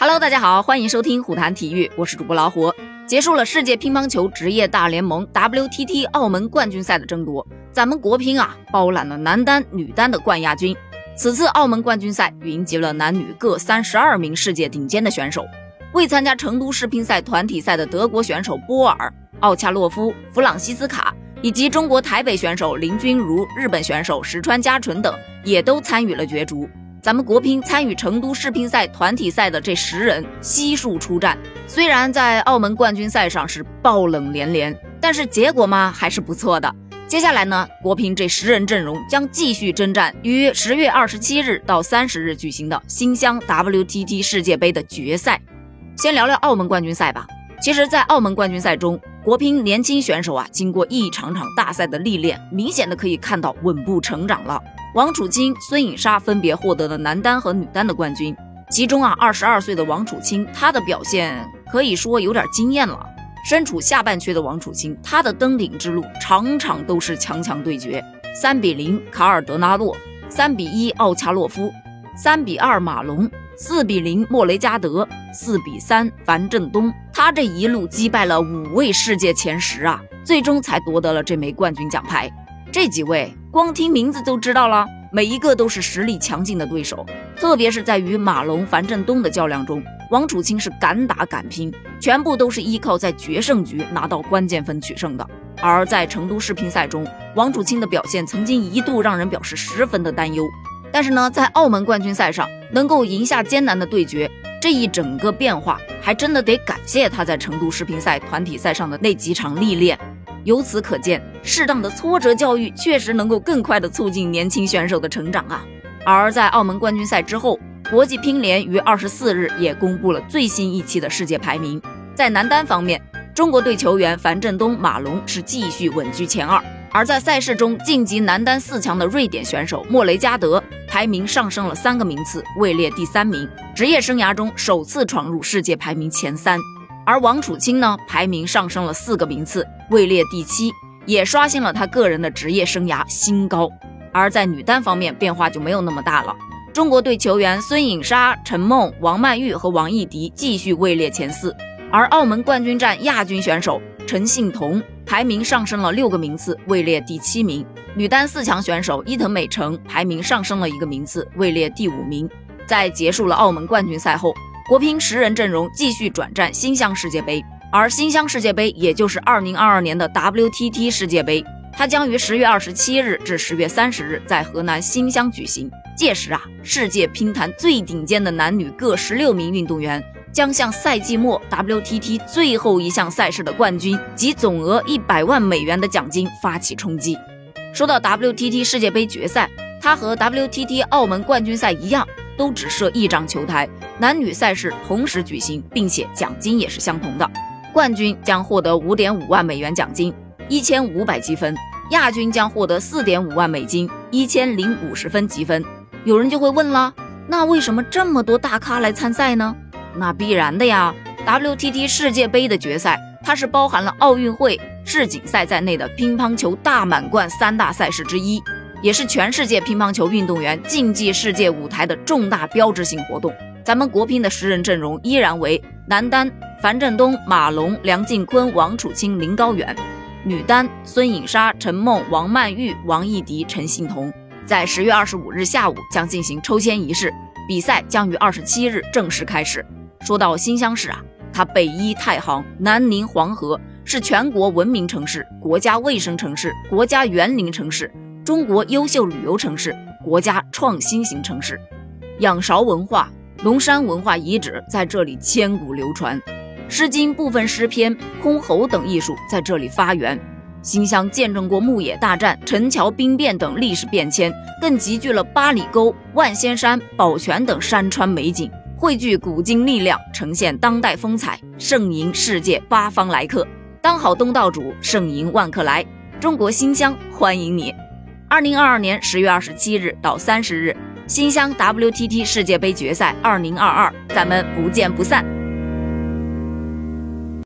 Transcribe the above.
Hello，大家好，欢迎收听虎谈体育，我是主播老虎。结束了世界乒乓球职业大联盟 WTT 澳门冠军赛的争夺，咱们国乒啊包揽了男单、女单的冠亚军。此次澳门冠军赛云集了男女各三十二名世界顶尖的选手。未参加成都世乒赛团体赛的德国选手波尔、奥恰洛夫、弗朗西斯卡，以及中国台北选手林君如、日本选手石川佳纯等，也都参与了角逐。咱们国乒参与成都世乒赛团体赛的这十人悉数出战，虽然在澳门冠军赛上是爆冷连连，但是结果嘛还是不错的。接下来呢，国乒这十人阵容将继续征战于十月二十七日到三十日举行的新乡 WTT 世界杯的决赛。先聊聊澳门冠军赛吧。其实，在澳门冠军赛中，国乒年轻选手啊，经过一场场大赛的历练，明显的可以看到稳步成长了。王楚钦、孙颖莎分别获得了男单和女单的冠军。其中啊，二十二岁的王楚钦，他的表现可以说有点惊艳了。身处下半区的王楚钦，他的登顶之路场场都是强强对决。三比零卡尔德纳洛，三比一奥恰洛夫，三比二马龙，四比零莫雷加德，四比三樊振东。他这一路击败了五位世界前十啊，最终才夺得了这枚冠军奖牌。这几位光听名字都知道了，每一个都是实力强劲的对手。特别是在与马龙、樊振东的较量中，王楚钦是敢打敢拼，全部都是依靠在决胜局拿到关键分取胜的。而在成都世乒赛中，王楚钦的表现曾经一度让人表示十分的担忧。但是呢，在澳门冠军赛上能够赢下艰难的对决，这一整个变化还真的得感谢他在成都世乒赛团体赛上的那几场历练。由此可见，适当的挫折教育确实能够更快的促进年轻选手的成长啊。而在澳门冠军赛之后，国际乒联于二十四日也公布了最新一期的世界排名。在男单方面，中国队球员樊振东、马龙是继续稳居前二；而在赛事中晋级男单四强的瑞典选手莫雷加德排名上升了三个名次，位列第三名，职业生涯中首次闯入世界排名前三。而王楚钦呢，排名上升了四个名次，位列第七，也刷新了他个人的职业生涯新高。而在女单方面，变化就没有那么大了。中国队球员孙颖莎、陈梦、王曼玉和王艺迪继续位列前四，而澳门冠军战亚军选手陈幸同排名上升了六个名次，位列第七名。女单四强选手伊藤美诚排名上升了一个名次，位列第五名。在结束了澳门冠军赛后。国乒十人阵容继续转战新乡世界杯，而新乡世界杯也就是二零二二年的 WTT 世界杯，它将于十月二十七日至十月三十日在河南新乡举行。届时啊，世界乒坛最顶尖的男女各十六名运动员将向赛季末 WTT 最后一项赛事的冠军及总额一百万美元的奖金发起冲击。说到 WTT 世界杯决赛，它和 WTT 澳门冠军赛一样。都只设一张球台，男女赛事同时举行，并且奖金也是相同的。冠军将获得五点五万美元奖金，一千五百积分；亚军将获得四点五万美金，一千零五十分积分。有人就会问了，那为什么这么多大咖来参赛呢？那必然的呀，WTT 世界杯的决赛，它是包含了奥运会、世锦赛在内的乒乓球大满贯三大赛事之一。也是全世界乒乓球运动员竞技世界舞台的重大标志性活动。咱们国乒的十人阵容依然为男单樊振东、马龙、梁靖昆、王楚钦、林高远；女单孙颖莎、陈梦、王曼玉、王艺迪、陈幸同。在十月二十五日下午将进行抽签仪式，比赛将于二十七日正式开始。说到新乡市啊，它北依太行，南临黄河，是全国文明城市、国家卫生城市、国家园林城市。中国优秀旅游城市、国家创新型城市，仰韶文化、龙山文化遗址在这里千古流传，《诗经》部分诗篇、箜篌等艺术在这里发源。新乡见证过牧野大战、陈桥兵变等历史变迁，更集聚了八里沟、万仙山、宝泉等山川美景，汇聚古今力量，呈现当代风采，盛迎世界八方来客。当好东道主，盛迎万客来，中国新乡欢迎你！二零二二年十月二十七日到三十日，新乡 WTT 世界杯决赛二零二二，咱们不见不散。